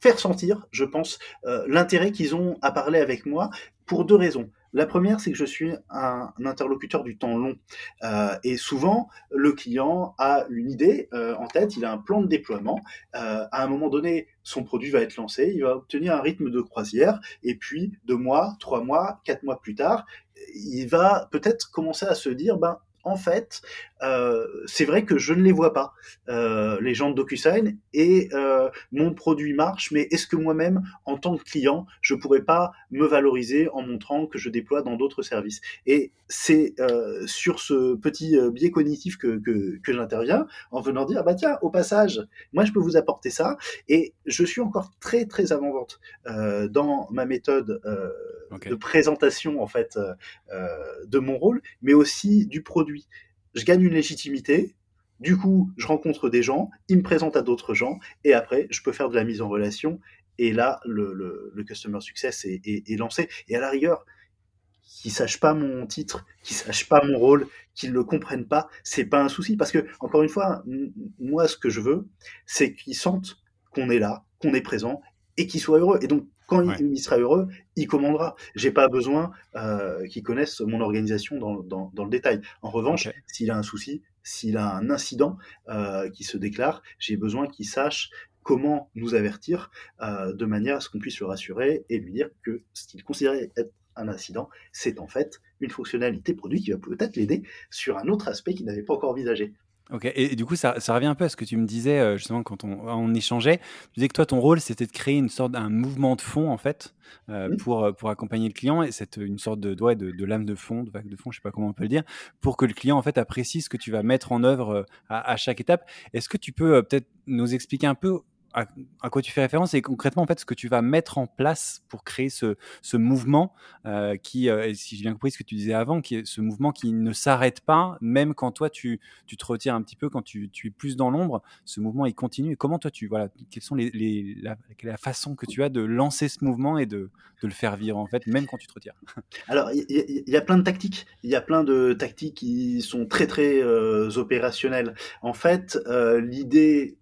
[SPEAKER 1] faire sentir, je pense, l'intérêt qu'ils ont à parler avec moi pour deux raisons. La première, c'est que je suis un, interlocuteur du temps long. Euh, et souvent, le client a une idée euh, en tête, il a un plan de déploiement. Euh, à un moment donné, son produit va être lancé, il va obtenir un rythme de croisière. Et puis, deux mois, trois mois, quatre mois plus tard, il va peut-être commencer à se dire, ben, en fait, euh, c'est vrai que je ne les vois pas, euh, les gens de DocuSign, et euh, mon produit marche, mais est-ce que moi-même, en tant que client, je pourrais pas me valoriser en montrant que je déploie dans d'autres services? Et c'est sur ce petit biais cognitif que, que, j'interviens, en venant dire, bah tiens, au passage, moi je peux vous apporter ça, et je suis encore très très avant-vente dans ma méthode de présentation en fait de mon rôle, mais aussi du produit je gagne une légitimité, du coup, je rencontre des gens, ils me présentent à d'autres gens, et après, je peux faire de la mise en relation, et là, le, customer success est, est, lancé. Et à la rigueur, qu'ils sachent pas mon titre, qu'ils sachent pas mon rôle, qu'ils le comprennent pas, c'est pas un souci, parce que encore une fois, moi, ce que je veux, c'est qu'ils sentent qu'on est là, qu'on est présent, et qu'ils soient heureux. Et donc, quand il, sera heureux, il commandera. J'ai pas besoin euh, qu'il connaisse mon organisation dans, dans, dans, le détail. En revanche, s'il a un souci, s'il a un incident euh, qui se déclare, j'ai besoin qu'il sache comment nous avertir euh, de manière à ce qu'on puisse le rassurer et lui dire que ce qu'il considérait être un incident, c'est en fait une fonctionnalité produit qui va peut-être l'aider sur un autre aspect qu'il n'avait pas encore envisagé.
[SPEAKER 2] Ok, et, du coup, ça, ça, revient un peu à ce que tu me disais euh, justement quand on, on, échangeait. Tu disais que toi, ton rôle, c'était de créer une sorte d'un mouvement de fond en fait euh, pour, euh, pour accompagner le client et c'est une sorte de, ouais, de, de, lame de fond, de vague de fond, je sais pas comment on peut le dire, pour que le client en fait apprécie ce que tu vas mettre en œuvre à, à chaque étape. Est-ce que tu peux peut-être nous expliquer un peu à, quoi tu fais référence et concrètement en fait ce que tu vas mettre en place pour créer ce, ce mouvement euh, qui, euh, si j'ai bien compris ce que tu disais avant, qui est ce mouvement qui ne s'arrête pas, même quand toi tu, tu, te retires un petit peu, quand tu, tu es plus dans l'ombre, ce mouvement il continue. Et comment toi tu voilà, quelles sont les, les la, la, façon que tu as de lancer ce mouvement et de, de, le faire vivre en fait, même quand tu te retires? (laughs)
[SPEAKER 1] Alors il y, a plein de tactiques, il y a plein de tactiques qui sont très très euh, opérationnelles. En fait, l'idée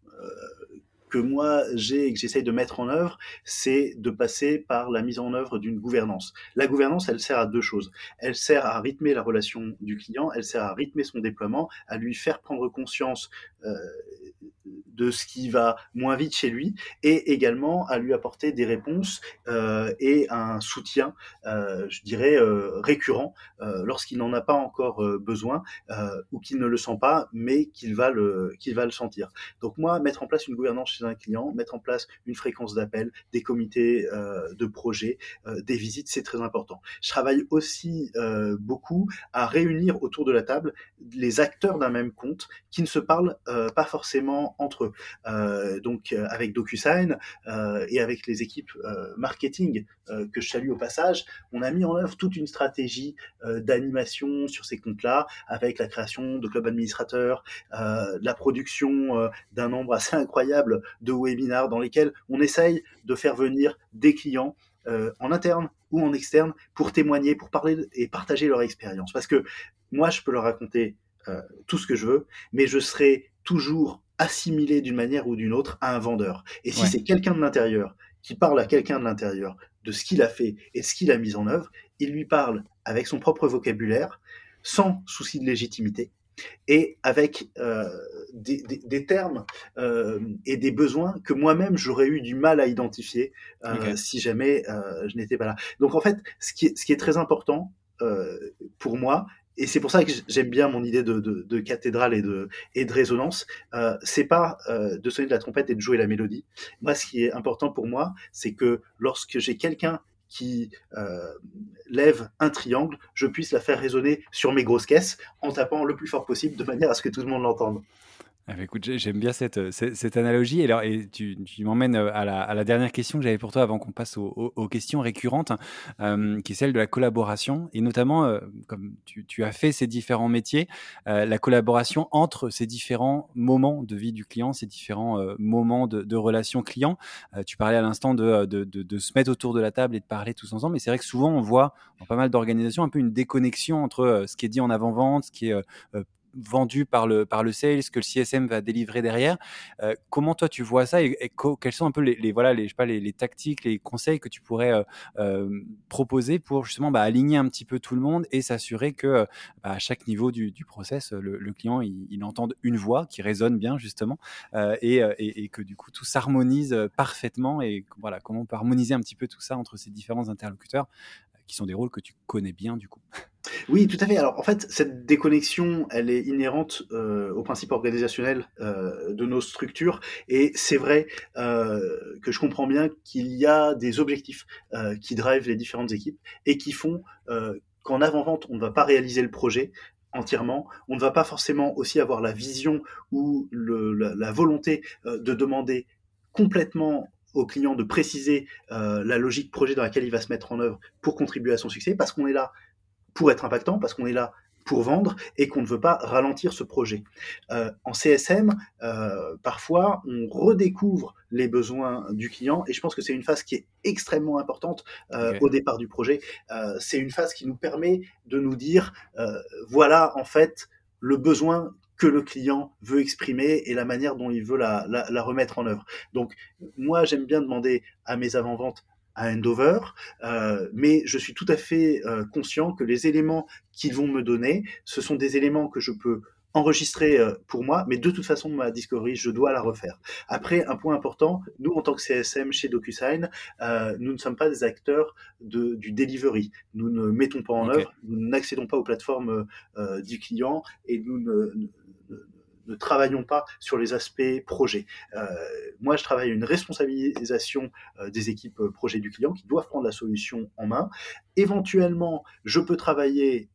[SPEAKER 1] moi j'ai et que j'essaye de mettre en œuvre, c'est de passer par la mise en œuvre d'une gouvernance. La gouvernance, elle sert à deux choses. Elle sert à rythmer la relation du client, elle sert à rythmer son déploiement, à lui faire prendre conscience euh, de ce qui va moins vite chez lui et également à lui apporter des réponses euh, et un soutien, euh, je dirais, euh, récurrent euh, lorsqu'il n'en a pas encore euh, besoin euh, ou qu'il ne le sent pas, mais qu'il va le qu'il va le sentir. Donc moi, mettre en place une gouvernance chez un client, mettre en place une fréquence d'appel, des comités de projet, des visites, c'est très important. Je travaille aussi beaucoup à réunir autour de la table les acteurs d'un même compte qui ne se parlent pas forcément entre chiffres, donc avec DocuSign et avec les équipes marketing que je salue au passage, on a mis en œuvre toute une stratégie d'animation sur ces comptes-là, avec la création de clubs administrateurs, la production d'un nombre assez incroyable de webinars dans lesquels on essaye de faire venir des clients euh, en interne ou en externe pour témoigner, pour parler et partager leur expérience. Parce que moi, je peux leur raconter euh, tout ce que je veux, mais je serai toujours assimilé d'une manière ou d'une autre à un vendeur. Et si c'est quelqu'un de l'intérieur qui parle à quelqu'un de l'intérieur de ce qu'il a fait et de ce qu'il a mis en œuvre, il lui parle avec son propre vocabulaire, sans souci de légitimité, et avec euh, des, des, termes euh, et des besoins que moi-même j'aurais eu du mal à identifier euh, si jamais je n'étais pas là. Donc en fait, ce qui est, ce qui est très important pour moi, et c'est pour ça que j'aime bien mon idée de, cathédrale et de, résonance, c'est pas de sonner de la trompette et de jouer la mélodie. Moi, ce qui est important pour moi, c'est que lorsque j'ai quelqu'un qui euh, lève un triangle, je puisse la faire résonner sur mes grosses caisses en tapant le plus fort possible de manière à ce que tout le monde l'entende.
[SPEAKER 2] Ah bah écoute, j'aime bien cette, euh, cette, analogie. Et, alors, et tu, tu m'emmènes euh, à la, à la, dernière question que j'avais pour toi avant qu'on passe aux, aux, questions récurrentes, euh, qui est celle de la collaboration. Et notamment, euh, comme tu, tu, as fait ces différents métiers, euh, la collaboration entre ces différents moments de vie du client, ces différents moments de, de relation client. tu parlais à l'instant de, de, de, se mettre autour de la table et de parler tous ensemble. Mais c'est vrai que souvent, on voit dans pas mal d'organisations un peu une déconnexion entre ce qui est dit en avant-vente, ce qui est vendu par le, par le sales, que le CSM va délivrer derrière. Euh, comment toi tu vois ça et, quels sont un peu les, voilà, les, je sais pas, les, les, tactiques, les conseils que tu pourrais euh, euh, proposer pour justement bah, aligner un petit peu tout le monde et s'assurer que bah, à chaque niveau du, du process, le, le client il, il, entende une voix qui résonne bien justement et, et, et, que du coup tout s'harmonise parfaitement et voilà comment on peut harmoniser un petit peu tout ça entre ces différents interlocuteurs qui sont des rôles que tu connais bien du coup.
[SPEAKER 1] Oui, tout à fait. Alors en fait, cette déconnexion, elle est inhérente euh, au principe organisationnel euh, de nos structures, et c'est vrai euh, que je comprends bien qu'il y a des objectifs euh, qui drivent les différentes équipes et qui font qu'en avant-vente, on ne va pas réaliser le projet entièrement, on ne va pas forcément aussi avoir la vision ou la, volonté de demander complètement au client de préciser la logique projet dans laquelle il va se mettre en œuvre pour contribuer à son succès, parce qu'on est là pour être impactant, parce qu'on est là pour vendre et qu'on ne veut pas ralentir ce projet. Euh, en CSM, euh, parfois, on redécouvre les besoins du client et je pense que c'est une phase qui est extrêmement importante euh, okay. au départ du projet. C'est une phase qui nous permet de nous dire, voilà en fait le besoin que le client veut exprimer et la manière dont il veut la, la, la remettre en œuvre. Donc, moi, j'aime bien demander à mes avant-ventes un handover, euh, mais je suis tout à fait euh, conscient que les éléments qu'ils vont me donner, ce sont des éléments que je peux enregistrer euh, pour moi, mais de toute façon, ma discovery, je dois la refaire. Après, un point important, nous, en tant que CSM chez DocuSign, nous ne sommes pas des acteurs de, du delivery. Nous ne mettons pas en okay. œuvre, nous n'accédons pas aux plateformes du client et nous ne, ne travaillons pas sur les aspects projet. Euh, moi, je travaille une responsabilisation euh, des équipes euh, projet du client qui doivent prendre la solution en main. Éventuellement, je peux travailler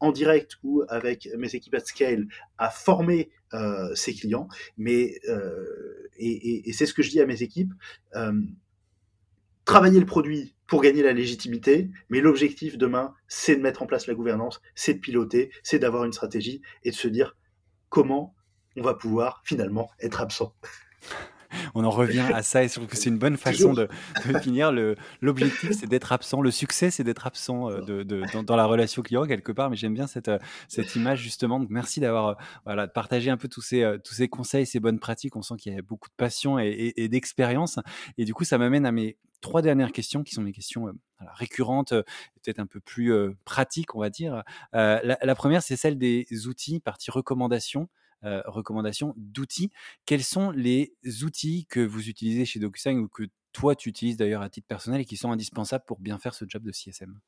[SPEAKER 1] en direct ou avec mes équipes at scale à former euh, ces clients, mais et c'est ce que je dis à mes équipes travailler le produit pour gagner la légitimité, mais l'objectif demain, c'est de mettre en place la gouvernance, c'est de piloter, c'est d'avoir une stratégie et de se dire comment on va pouvoir finalement être absent.
[SPEAKER 2] On en revient à ça et je trouve que c'est une bonne façon de, de finir. L'objectif, c'est d'être absent. Le succès, c'est d'être absent euh, de, de, dans, dans, la relation client quelque part. Mais j'aime bien cette, euh, cette image justement. Donc merci d'avoir euh, voilà, partagé un peu tous ces, tous ces conseils, ces bonnes pratiques. On sent qu'il y a beaucoup de passion et, et, et d'expérience. Et du coup, ça m'amène à mes trois dernières questions qui sont mes questions euh, voilà, récurrentes, peut-être un peu plus euh, pratiques, on va dire. La, la, première, c'est celle des outils, partie recommandation euh, recommandations d'outils. Quels sont les outils que vous utilisez chez DocuSign ou que toi tu utilises d'ailleurs à titre personnel et qui sont indispensables pour bien faire ce job de CSM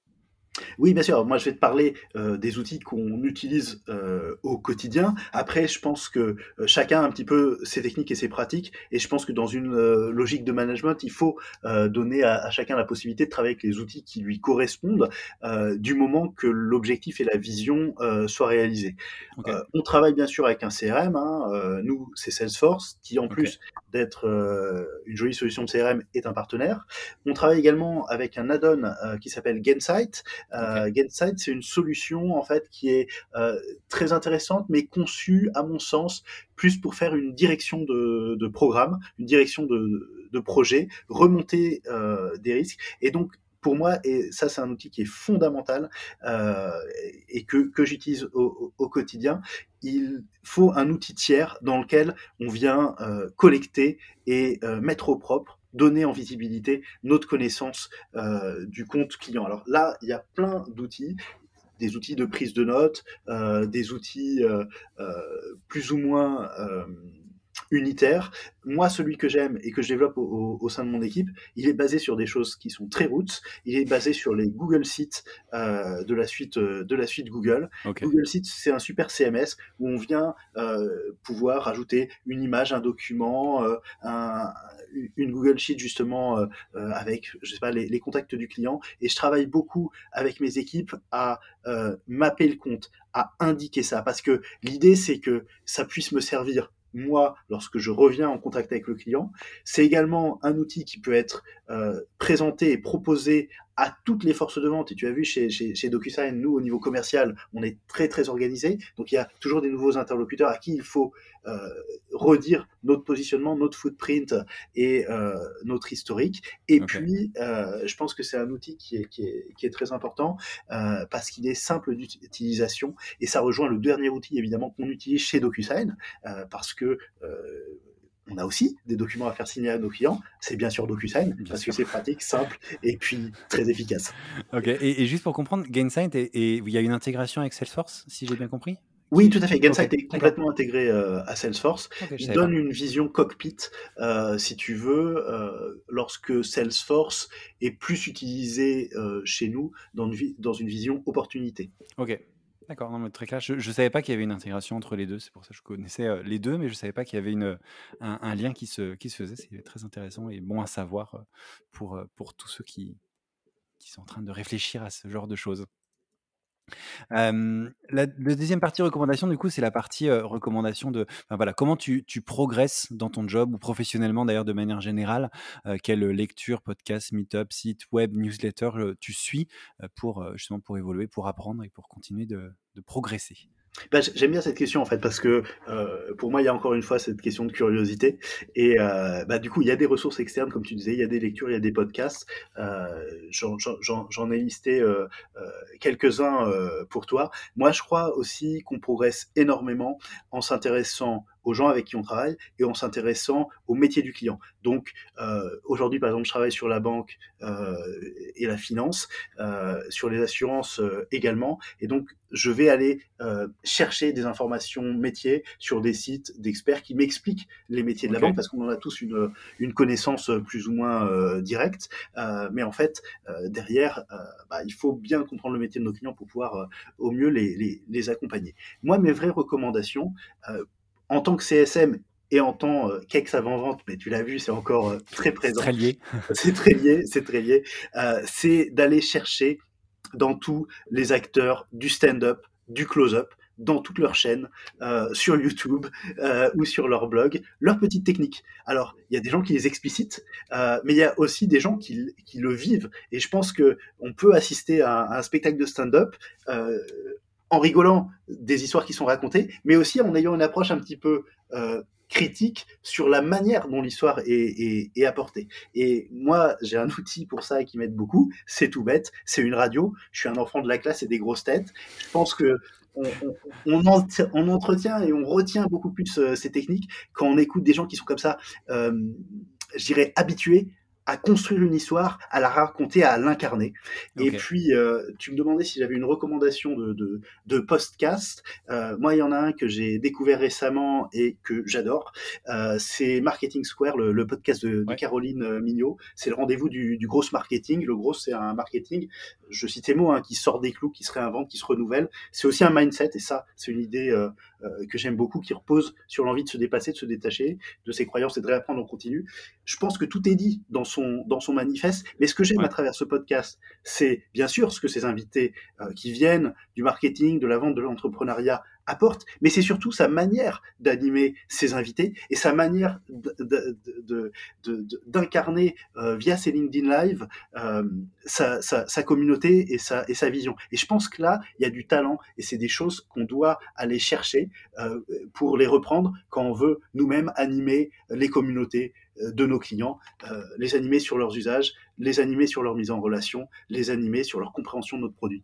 [SPEAKER 1] Oui, bien sûr. Moi, je vais te parler euh, des outils qu'on utilise euh, au quotidien. Après, je pense que euh, chacun a un petit peu ses techniques et ses pratiques. Et je pense que dans une logique de management, il faut donner à, chacun la possibilité de travailler avec les outils qui lui correspondent du moment que l'objectif et la vision soient réalisés. on travaille bien sûr avec un CRM. Hein. nous, c'est Salesforce, qui en plus d'être une jolie solution de CRM est un partenaire. On travaille également avec un add-on qui s'appelle Gainsight. Euh, c'est une solution en fait qui est euh, très intéressante, mais conçue, à mon sens, plus pour faire une direction de, programme, une direction de, projet, remonter euh, des risques. Et donc, pour moi, et ça c'est un outil qui est fondamental et que, j'utilise au, quotidien, il faut un outil tiers dans lequel on vient collecter et mettre au propre donner en visibilité notre connaissance euh, du compte client. Alors là, il y a plein d'outils des outils de prise de notes, euh, des outils euh, plus ou moins unitaire. Moi, celui que j'aime et que je développe au, sein de mon équipe, il est basé sur des choses qui sont très roots. Il est basé sur les Google Sites euh, de la suite euh, de la suite Google. Google Sites, c'est un super CMS où on vient euh, pouvoir ajouter une image, un document, une Google Sheet justement avec je sais pas les, les, contacts du client. Et je travaille beaucoup avec mes équipes à mapper le compte, à indiquer ça parce que l'idée c'est que ça puisse me servir moi lorsque je reviens en contact avec le client. C'est également un outil qui peut être euh, présenté et proposé à toutes les forces de vente. Et tu as vu chez, chez, DocuSign, nous, au niveau commercial, on est très, très organisé. Donc, il y a toujours des nouveaux interlocuteurs à qui il faut euh, redire notre positionnement, notre footprint et euh, notre historique. Et puis, euh, je pense que c'est un outil qui est, qui est, qui est très important parce qu'il est simple d'utilisation et ça rejoint le dernier outil, évidemment, qu'on utilise chez DocuSign parce que on a aussi des documents à faire signer à nos clients. C'est bien sûr DocuSign, parce que c'est pratique, simple et puis très efficace.
[SPEAKER 2] Ok, et, juste pour comprendre, Gainsight, et, il y a une intégration avec Salesforce, si j'ai bien compris?
[SPEAKER 1] Oui, tout à fait. Gainsight est complètement intégré euh, à Salesforce. il donne une vision cockpit, euh, si tu veux, euh, lorsque Salesforce est plus utilisé chez nous dans une, dans une vision opportunité.
[SPEAKER 2] Ok, D'accord, non, mais très clair. Je ne savais pas qu'il y avait une intégration entre les deux. C'est pour ça que je connaissais euh, les deux, mais je ne savais pas qu'il y avait une, un, lien qui se, qui se faisait. C'est très intéressant et bon à savoir euh, pour, euh, pour tous ceux qui, qui sont en train de réfléchir à ce genre de choses la, deuxième partie recommandation, du coup, c'est la partie recommandation de, comment tu, progresses dans ton job ou professionnellement d'ailleurs de manière générale. quelle lecture, podcast, meetup, site web, newsletter tu suis pour justement pour évoluer, pour apprendre et pour continuer de progresser?
[SPEAKER 1] Bah, j'aime bien cette question en fait parce que euh, pour moi il y a encore une fois cette question de curiosité et euh, bah, du coup il y a des ressources externes comme tu disais, il y a des lectures, il y a des podcasts. Euh, J'en ai listé euh, quelques-uns pour toi. Moi je crois aussi qu'on progresse énormément en s'intéressant aux gens avec qui on travaille et en s'intéressant au métier du client. Donc euh, aujourd'hui, par exemple, je travaille sur la banque euh, et la finance, euh, sur les assurances également, et donc je vais aller chercher des informations métiers sur des sites d'experts qui m'expliquent les métiers de la banque parce qu'on en a tous une, une connaissance plus ou moins directe, mais en fait derrière, bah, il faut bien comprendre le métier de nos clients pour pouvoir au mieux les, les, les accompagner. Moi, mes vraies recommandations en tant que CSM et en tant euh, qu'ex avant-vente, mais tu l'as vu, c'est encore euh, très présent.
[SPEAKER 2] Très lié. (laughs)
[SPEAKER 1] c'est très lié, c'est très lié. Euh, c'est d'aller chercher dans tous les acteurs du stand-up, du close-up, dans toutes leurs chaînes, euh, sur YouTube ou sur leur blog, leurs petites techniques. Alors, il y a des gens qui les explicitent, mais il y a aussi des gens qui, qui, le vivent. Et je pense que on peut assister à, à un spectacle de stand-up en rigolant des histoires qui sont racontées, mais aussi en ayant une approche un petit peu euh, critique sur la manière dont l'histoire est, apportée. Et moi, j'ai un outil pour ça qui m'aide beaucoup. C'est tout bête. C'est une radio. Je suis un enfant de la classe et des grosses têtes. Je pense que on, entretient et on retient beaucoup plus euh, ces techniques quand on écoute des gens qui sont comme ça, euh, je dirais, habitués à construire une histoire, à la raconter, à l'incarner. Et puis, euh, tu me demandais si j'avais une recommandation de, de, de podcast. Euh, moi, il y en a un que j'ai découvert récemment et que j'adore. Euh, c'est Marketing Square, le, le podcast de, de, Caroline Mignot. C'est le rendez-vous du, du gros marketing. Le gros, c'est un marketing, je cite ces mots, hein, qui sort des clous, qui se réinvente, qui se renouvelle. C'est aussi un mindset, et ça, c'est une idée que j'aime beaucoup, qui repose sur l'envie de se dépasser, de se détacher de ses croyances et de réapprendre en continu. Je pense que tout est dit dans son, dans son manifeste, mais ce que j'aime à travers ce podcast, c'est bien sûr ce que ces invités euh, qui viennent du marketing, de la vente, de l'entrepreneuriat apporte, mais c'est surtout sa manière d'animer ses invités et sa manière d'incarner euh, via ses LinkedIn Live euh, sa, communauté et sa, vision. Et je pense que là, il y a du talent et c'est des choses qu'on doit aller chercher euh, pour les reprendre quand on veut nous-mêmes animer les communautés de nos clients, les animer sur leurs usages, les animer sur leur mise en relation, les animer sur leur compréhension de notre produit.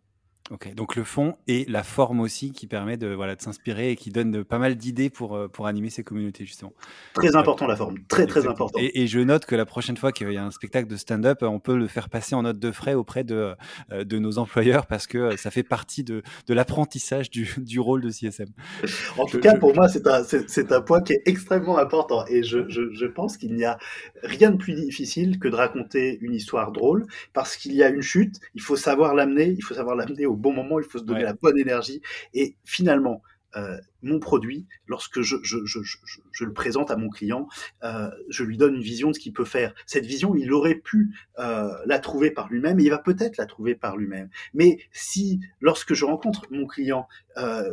[SPEAKER 2] Ok, donc le fond et la forme aussi qui permet de, voilà, de s'inspirer et qui donne pas mal d'idées pour, euh, pour animer ces communautés, justement.
[SPEAKER 1] Très important la forme, très très important.
[SPEAKER 2] Et, je note que la prochaine fois qu'il y a un spectacle de stand-up, on peut le faire passer en note de frais auprès de, euh, de nos employeurs parce que ça fait partie de, de l'apprentissage du, du, rôle de CSM.
[SPEAKER 1] En tout cas, pour moi, c'est un, c'est, un point qui est extrêmement important et je, je, je pense qu'il n'y a rien de plus difficile que de raconter une histoire drôle parce qu'il y a une chute, il faut savoir l'amener, il faut savoir l'amener au au bon moment, il faut se donner la bonne énergie. Et finalement, euh, mon produit, lorsque je, je, je, je, le présente à mon client, euh, je lui donne une vision de ce qu'il peut faire. Cette vision, il aurait pu euh, la trouver par lui-même, et il va peut-être la trouver par lui-même. Mais si, lorsque je rencontre mon client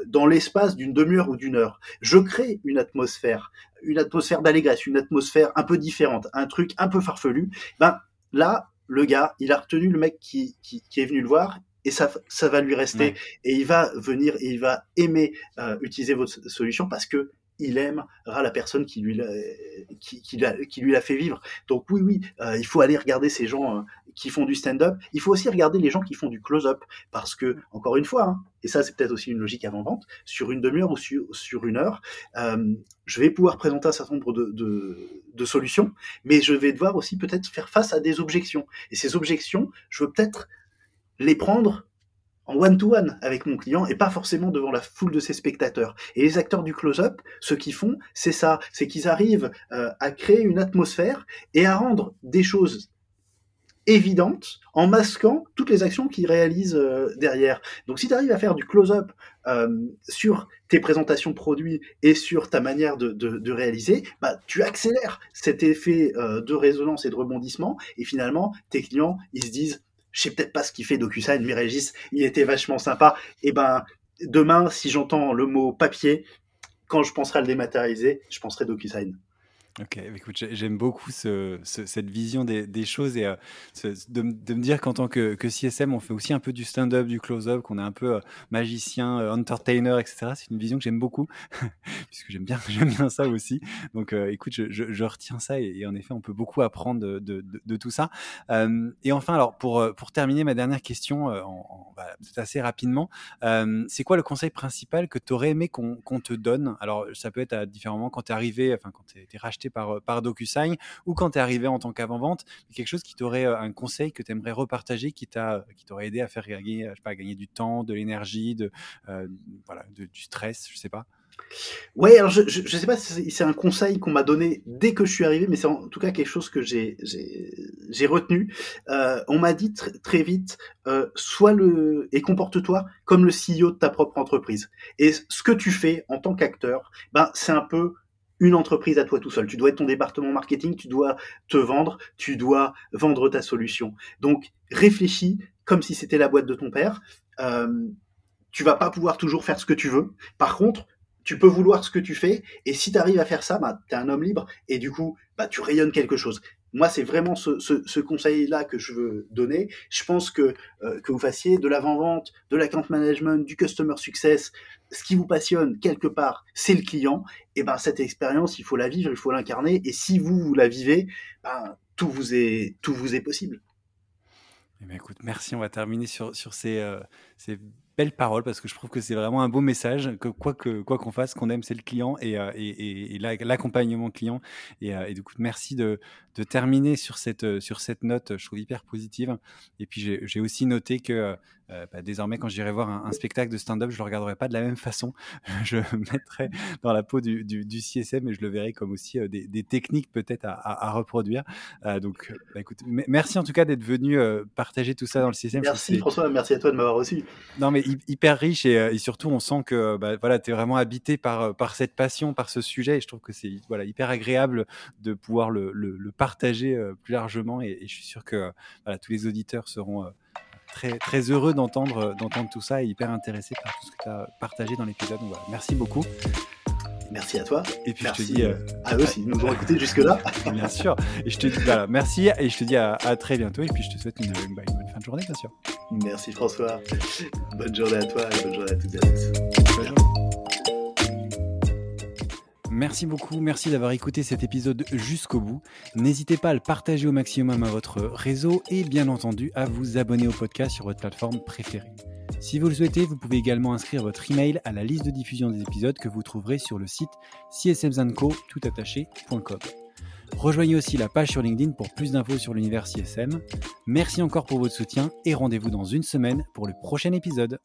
[SPEAKER 1] dans l'espace d'une demi-heure ou d'une heure, je crée une atmosphère, une atmosphère d'allégresse, une atmosphère un peu différente, un truc un peu farfelu, ben là, le gars, il a retenu le mec qui, qui, qui est venu le voir, et ça, ça va lui rester. Et il va venir et il va aimer euh, utiliser votre solution parce que il aimera la personne qui lui, qui, qui, qui lui l'a fait vivre. Donc oui, oui, euh, il faut aller regarder ces gens euh, qui font du stand-up. Il faut aussi regarder les gens qui font du close-up parce que, encore une fois, hein, et ça c'est peut-être aussi une logique avant-vente, sur une demi-heure ou sur, sur une heure, euh, je vais pouvoir présenter un certain nombre de, de, de solutions, mais je vais devoir aussi peut-être faire face à des objections. Et ces objections, je veux peut-être les prendre en one-to-one avec mon client et pas forcément devant la foule de ses spectateurs. Et les acteurs du close-up, ce qu'ils font, c'est ça, c'est qu'ils arrivent euh, à créer une atmosphère et à rendre des choses évidentes en masquant toutes les actions qu'ils réalisent euh, derrière. Donc si tu arrives à faire du close-up euh, sur tes présentations produits et sur ta manière de, de, réaliser, bah, tu accélères cet effet de résonance et de rebondissement et finalement tes clients, ils se disent je sais peut-être pas ce qu'il fait DocuSign, mais Régis, il était vachement sympa. Et eh ben, demain, si j'entends le mot papier, quand je penserai à le dématérialiser, je penserai DocuSign.
[SPEAKER 2] Ok, écoute, j'aime beaucoup ce, cette vision des, choses et euh, de, me dire qu'en tant que, CSM, on fait aussi un peu du stand-up, du close-up, qu'on est un peu euh, magicien, euh, entertainer, etc. C'est une vision que j'aime beaucoup, (laughs) puisque j'aime bien, bien ça aussi. Donc, écoute, je, retiens ça et, en effet, on peut beaucoup apprendre de, tout ça. et enfin, alors pour, terminer ma dernière question, en, en bah, assez rapidement, c'est quoi le conseil principal que tu aurais aimé qu'on te donne? Alors, ça peut être à différents moments quand tu es arrivé, enfin quand tu es racheté par, euh, par DocuSign ou quand tu es arrivé en tant qu'avant-vente, quelque chose qui t'aurait euh, un conseil que tu aimerais repartager, qui t'a qui t'aurait aidé à faire gagner, je sais pas, gagner du temps, de l'énergie, de euh, voilà, du stress, je sais pas?
[SPEAKER 1] Ouais, alors je, je, sais pas si c'est un conseil qu'on m'a donné dès que je suis arrivé, mais c'est en tout cas quelque chose que j'ai retenu. Euh, on m'a dit très vite, euh, sois le et comporte-toi comme le CEO de ta propre entreprise. Et ce que tu fais en tant qu'acteur, ben c'est un peu une entreprise à toi tout seul. Tu dois être ton département marketing, tu dois te vendre, tu dois vendre ta solution. Donc réfléchis comme si c'était la boîte de ton père. Euh, tu vas pas pouvoir toujours faire ce que tu veux. Par contre, tu peux vouloir ce que tu fais, et si tu arrives à faire ça, bah, tu es un homme libre, et du coup, bah, tu rayonnes quelque chose. Moi, c'est vraiment ce, conseil-là que je veux donner. Je pense que euh, que vous fassiez de l'avant-vente, de l'account management, du customer success, ce qui vous passionne quelque part, c'est le client. Et ben cette expérience, il faut la vivre, il faut l'incarner. Et si vous, vous la vivez, ben, tout vous est tout vous est possible.
[SPEAKER 2] Eh bien, écoute, merci. On va terminer sur sur ces, euh, ces belle parole parce que je trouve que c'est vraiment un beau message que quoi que quoi qu'on fasse, qu'on aime, c'est le client et, euh, et, et, l'accompagnement client. Et, euh, et, du coup, merci de, de terminer sur cette sur cette note, je trouve hyper positive. Et puis j'ai aussi noté que euh, bah, désormais, quand j'irai voir un, spectacle de stand-up, je le regarderai pas de la même façon. (laughs) je me mettrai dans la peau du, du, du, CSM et je le verrai comme aussi des, des, techniques peut-être à, à, reproduire. donc, bah, écoute, merci en tout cas d'être venu partager tout ça dans le CSM.
[SPEAKER 1] Merci François, merci à toi de m'avoir reçu.
[SPEAKER 2] Non, mais hyper riche et, et surtout, on sent que bah, voilà, tu es vraiment habité par, par cette passion, par ce sujet et je trouve que c'est voilà, hyper agréable de pouvoir le, le, le partager plus largement et, et, je suis sûr que voilà, tous les auditeurs seront très, très heureux d'entendre d'entendre tout ça et hyper intéressés par tout ce que tu as partagé dans l'épisode. voilà, merci beaucoup.
[SPEAKER 1] Merci à toi.
[SPEAKER 2] Et puis
[SPEAKER 1] merci
[SPEAKER 2] je te dis
[SPEAKER 1] euh, à eux s'ils nous ont écoutés jusque-là. (laughs)
[SPEAKER 2] bien sûr. Et je te dis voilà, merci et je te dis à, à, très bientôt. Et puis je te souhaite une, une, bonne fin de journée, bien sûr.
[SPEAKER 1] Merci François. Bonne journée à toi et bonne journée à toutes et à tous. Bonne journée.
[SPEAKER 2] Merci beaucoup, merci d'avoir écouté cet épisode jusqu'au bout. N'hésitez pas à le partager au maximum à votre réseau et bien entendu à vous abonner au podcast sur votre plateforme préférée. Si vous le souhaitez, vous pouvez également inscrire votre email à la liste de diffusion des épisodes que vous trouverez sur le site csmzanco.com. Rejoignez aussi la page sur LinkedIn pour plus d'infos sur l'univers CSM. Merci encore pour votre soutien et rendez-vous dans une semaine pour le prochain épisode.